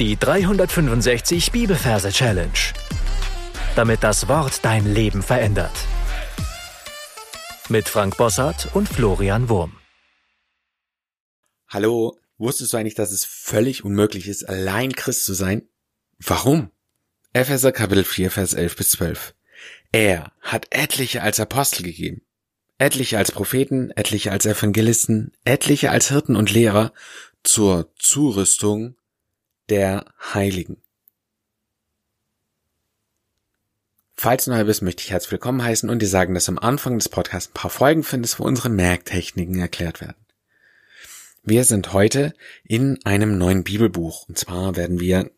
Die 365 Bibelverse Challenge. Damit das Wort dein Leben verändert. Mit Frank Bossart und Florian Wurm. Hallo, wusstest du eigentlich, dass es völlig unmöglich ist, allein Christ zu sein? Warum? Epheser Kapitel 4, Vers 11 bis 12. Er hat etliche als Apostel gegeben, etliche als Propheten, etliche als Evangelisten, etliche als Hirten und Lehrer zur Zurüstung der Heiligen. Falls du neu bist, möchte ich herzlich willkommen heißen und dir sagen, dass am Anfang des Podcasts ein paar Folgen findest, wo unsere Merktechniken erklärt werden. Wir sind heute in einem neuen Bibelbuch. Und zwar werden wir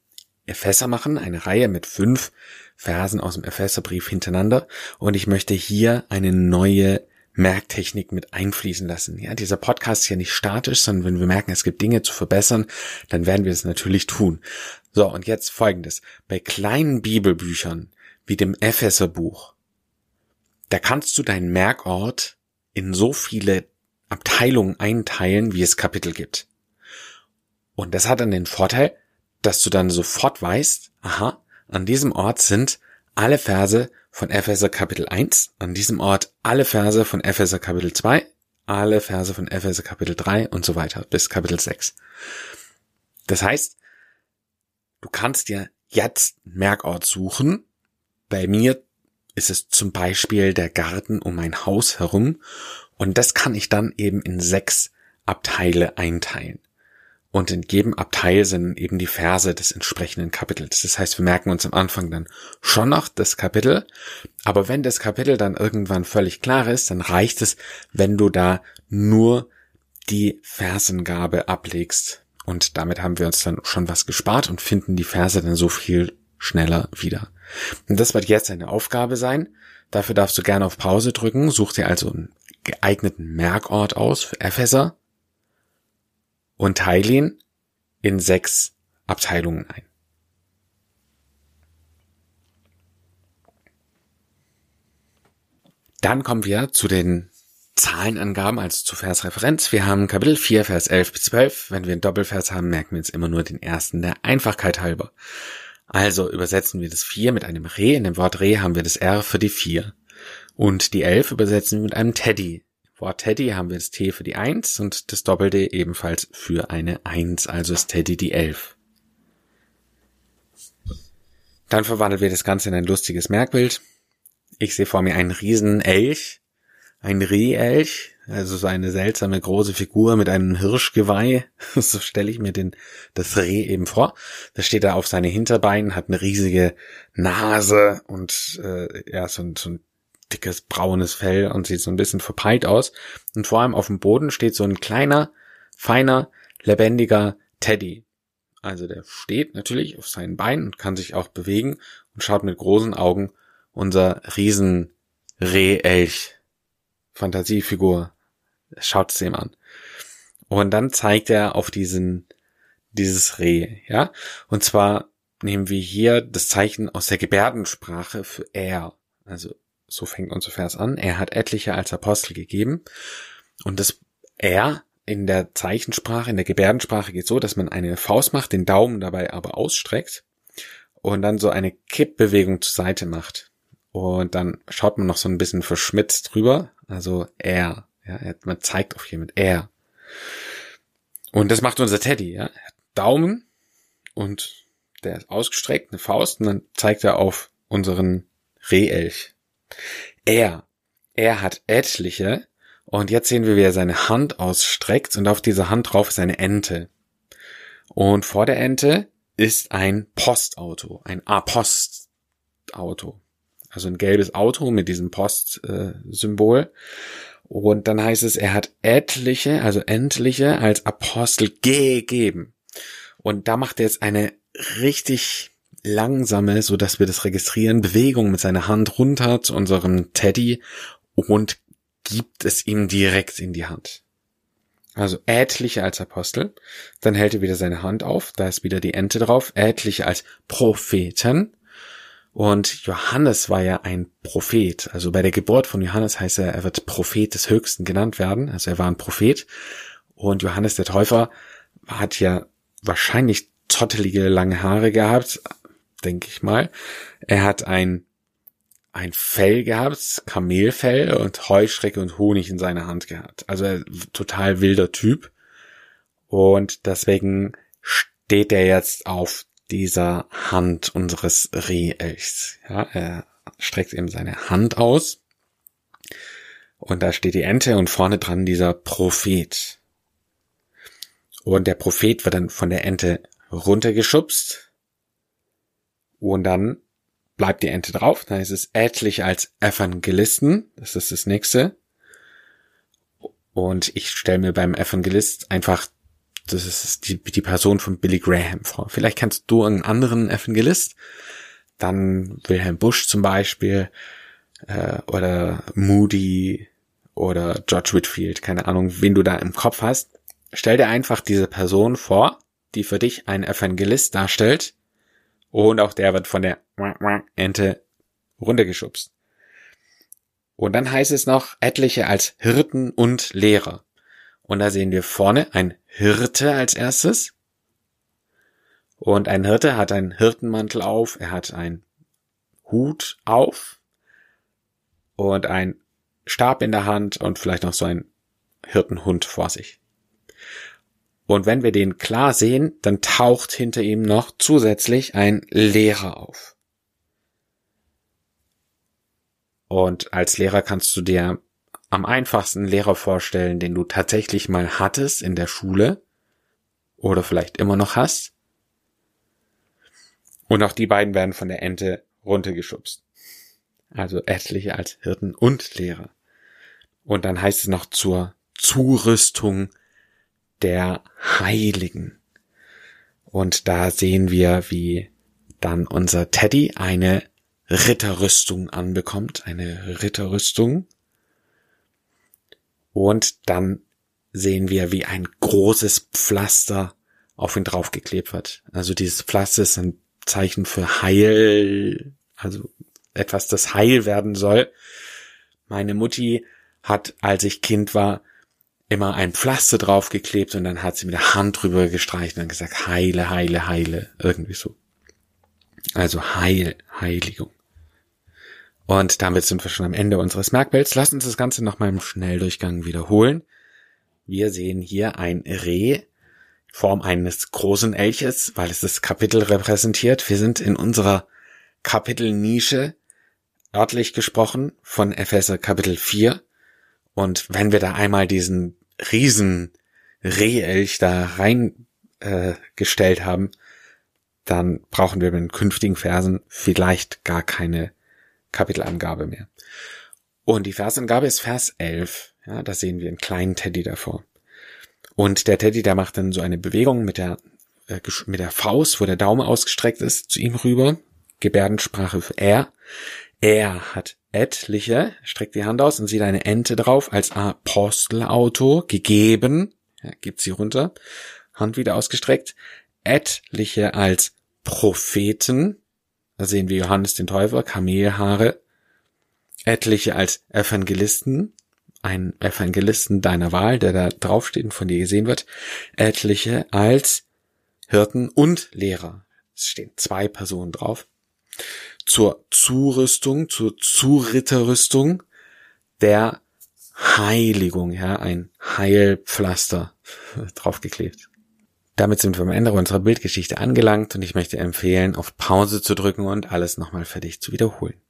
Epheser machen, eine Reihe mit fünf Versen aus dem Epheserbrief hintereinander. Und ich möchte hier eine neue Merktechnik mit einfließen lassen. Ja, dieser Podcast ist ja nicht statisch, sondern wenn wir merken, es gibt Dinge zu verbessern, dann werden wir es natürlich tun. So, und jetzt folgendes. Bei kleinen Bibelbüchern, wie dem Epheserbuch, da kannst du deinen Merkort in so viele Abteilungen einteilen, wie es Kapitel gibt. Und das hat dann den Vorteil, dass du dann sofort weißt, aha, an diesem Ort sind alle Verse von Epheser Kapitel 1, an diesem Ort alle Verse von Epheser Kapitel 2, alle Verse von Epheser Kapitel 3 und so weiter bis Kapitel 6. Das heißt, du kannst dir jetzt einen Merkort suchen. Bei mir ist es zum Beispiel der Garten um mein Haus herum und das kann ich dann eben in sechs Abteile einteilen. Und in jedem Abteil sind eben die Verse des entsprechenden Kapitels. Das heißt, wir merken uns am Anfang dann schon noch das Kapitel. Aber wenn das Kapitel dann irgendwann völlig klar ist, dann reicht es, wenn du da nur die Versengabe ablegst. Und damit haben wir uns dann schon was gespart und finden die Verse dann so viel schneller wieder. Und das wird jetzt eine Aufgabe sein. Dafür darfst du gerne auf Pause drücken. Such dir also einen geeigneten Merkort aus für Epheser und teile ihn in sechs Abteilungen ein. Dann kommen wir zu den Zahlenangaben, also zu Versreferenz. Wir haben Kapitel 4, Vers 11 bis 12. Wenn wir einen Doppelvers haben, merken wir jetzt immer nur den ersten der Einfachkeit halber. Also übersetzen wir das 4 mit einem Re. In dem Wort Re haben wir das R für die 4. Und die 11 übersetzen wir mit einem Teddy. Vor Teddy haben wir das T für die 1 und das Doppelte ebenfalls für eine 1, also ist Teddy die 11. Dann verwandeln wir das Ganze in ein lustiges Merkbild. Ich sehe vor mir einen riesen Elch, ein Rehelch, also so eine seltsame große Figur mit einem Hirschgeweih. So stelle ich mir den, das Reh eben vor. Das steht da auf seine Hinterbeinen, hat eine riesige Nase und äh, ja, so, so ein dickes braunes Fell und sieht so ein bisschen verpeilt aus. Und vor allem auf dem Boden steht so ein kleiner, feiner, lebendiger Teddy. Also der steht natürlich auf seinen Beinen und kann sich auch bewegen und schaut mit großen Augen unser riesen Reh-Elch. Fantasiefigur. Schaut es ihm an. Und dann zeigt er auf diesen, dieses Reh, ja. Und zwar nehmen wir hier das Zeichen aus der Gebärdensprache für er. Also so fängt unser Vers an, er hat etliche als Apostel gegeben. Und das er in der Zeichensprache, in der Gebärdensprache geht so, dass man eine Faust macht, den Daumen dabei aber ausstreckt und dann so eine Kippbewegung zur Seite macht. Und dann schaut man noch so ein bisschen verschmitzt drüber. Also er, ja, man zeigt auf jemand er. Und das macht unser Teddy, ja. Daumen und der ist ausgestreckt, eine Faust, und dann zeigt er auf unseren Rehelch. Er, er hat etliche, und jetzt sehen wir, wie er seine Hand ausstreckt, und auf dieser Hand drauf ist eine Ente. Und vor der Ente ist ein Postauto, ein A-Post-Auto. Also ein gelbes Auto mit diesem Post-Symbol. Und dann heißt es, er hat etliche, also endliche als Apostel gegeben. Und da macht er jetzt eine richtig langsame, so dass wir das registrieren, Bewegung mit seiner Hand runter zu unserem Teddy und gibt es ihm direkt in die Hand. Also etliche als Apostel. Dann hält er wieder seine Hand auf, da ist wieder die Ente drauf. Etliche als Propheten. Und Johannes war ja ein Prophet. Also bei der Geburt von Johannes heißt er, er wird Prophet des Höchsten genannt werden. Also er war ein Prophet. Und Johannes der Täufer hat ja wahrscheinlich zottelige lange Haare gehabt, denke ich mal. Er hat ein ein Fell gehabt, Kamelfell und Heuschrecke und Honig in seiner Hand gehabt. Also total wilder Typ. Und deswegen steht er jetzt auf dieser Hand unseres Rehelchs. Ja, er streckt eben seine Hand aus. Und da steht die Ente und vorne dran dieser Prophet. Und der Prophet wird dann von der Ente runtergeschubst. Und dann bleibt die Ente drauf. Dann ist es etlich als Evangelisten. Das ist das nächste. Und ich stelle mir beim Evangelist einfach, das ist die, die Person von Billy Graham vor. Vielleicht kennst du einen anderen Evangelist. Dann Wilhelm Busch zum Beispiel. Äh, oder Moody oder George Whitfield. Keine Ahnung, wen du da im Kopf hast. Stell dir einfach diese Person vor, die für dich ein Evangelist darstellt und auch der wird von der Ente runtergeschubst. Und dann heißt es noch etliche als Hirten und Lehrer. Und da sehen wir vorne ein Hirte als erstes. Und ein Hirte hat einen Hirtenmantel auf, er hat einen Hut auf und ein Stab in der Hand und vielleicht noch so ein Hirtenhund vor sich. Und wenn wir den klar sehen, dann taucht hinter ihm noch zusätzlich ein Lehrer auf. Und als Lehrer kannst du dir am einfachsten Lehrer vorstellen, den du tatsächlich mal hattest in der Schule oder vielleicht immer noch hast. Und auch die beiden werden von der Ente runtergeschubst. Also etliche als Hirten und Lehrer. Und dann heißt es noch zur Zurüstung der Heiligen. Und da sehen wir, wie dann unser Teddy eine Ritterrüstung anbekommt, eine Ritterrüstung. Und dann sehen wir, wie ein großes Pflaster auf ihn draufgeklebt wird. Also dieses Pflaster ist ein Zeichen für Heil, also etwas, das heil werden soll. Meine Mutti hat, als ich Kind war, immer ein Pflaster draufgeklebt und dann hat sie mit der Hand drüber gestreicht und gesagt, heile, heile, heile, irgendwie so. Also Heil, Heiligung. Und damit sind wir schon am Ende unseres Merkbilds. Lass uns das Ganze nochmal im Schnelldurchgang wiederholen. Wir sehen hier ein Reh, Form eines großen Elches, weil es das Kapitel repräsentiert. Wir sind in unserer Kapitelnische, örtlich gesprochen, von Epheser Kapitel 4. Und wenn wir da einmal diesen riesen Rehelch da reingestellt äh, haben, dann brauchen wir mit den künftigen Versen vielleicht gar keine Kapitelangabe mehr. Und die Versangabe ist Vers 11. Ja, da sehen wir einen kleinen Teddy davor. Und der Teddy, der macht dann so eine Bewegung mit der, äh, mit der Faust, wo der Daumen ausgestreckt ist, zu ihm rüber. Gebärdensprache für er. Er hat etliche, streckt die Hand aus und sieht eine Ente drauf als Apostelauto gegeben, ja, gibt sie runter, Hand wieder ausgestreckt, etliche als Propheten, da sehen wir Johannes den Täufer, Kamelhaare, etliche als Evangelisten, ein Evangelisten deiner Wahl, der da draufsteht und von dir gesehen wird, etliche als Hirten und Lehrer. Es stehen zwei Personen drauf zur Zurüstung, zur Zuritterrüstung der Heiligung, ja, ein Heilpflaster draufgeklebt. Damit sind wir am Ende unserer Bildgeschichte angelangt und ich möchte empfehlen, auf Pause zu drücken und alles nochmal für dich zu wiederholen.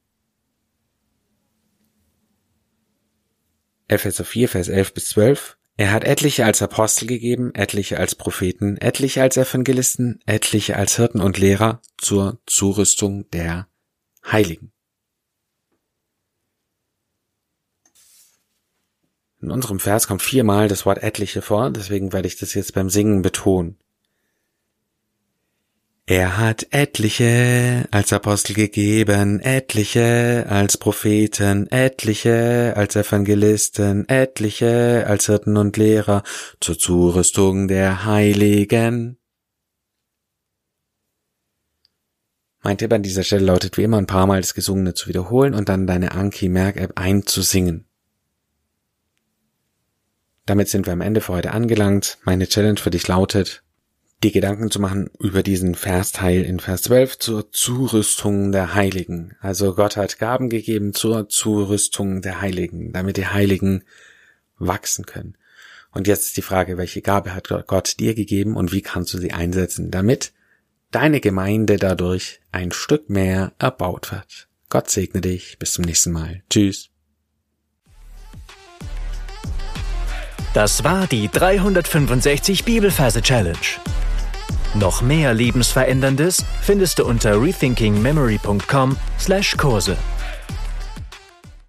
Epheser 4, Vers 11 bis 12. Er hat etliche als Apostel gegeben, etliche als Propheten, etliche als Evangelisten, etliche als Hirten und Lehrer zur Zurüstung der Heiligen. In unserem Vers kommt viermal das Wort etliche vor, deswegen werde ich das jetzt beim Singen betonen. Er hat etliche als Apostel gegeben, etliche als Propheten, etliche als Evangelisten, etliche als Hirten und Lehrer zur Zurüstung der Heiligen. Mein Tipp an dieser Stelle lautet wie immer ein paar Mal das Gesungene zu wiederholen und dann deine Anki-Merk-App einzusingen. Damit sind wir am Ende für heute angelangt. Meine Challenge für dich lautet, die Gedanken zu machen über diesen Versteil in Vers 12 zur Zurüstung der Heiligen. Also Gott hat Gaben gegeben zur Zurüstung der Heiligen, damit die Heiligen wachsen können. Und jetzt ist die Frage, welche Gabe hat Gott dir gegeben und wie kannst du sie einsetzen, damit deine Gemeinde dadurch ein Stück mehr erbaut wird. Gott segne dich. Bis zum nächsten Mal. Tschüss. Das war die 365 Bibelferse Challenge. Noch mehr Lebensveränderndes findest du unter rethinkingmemory.com/Kurse.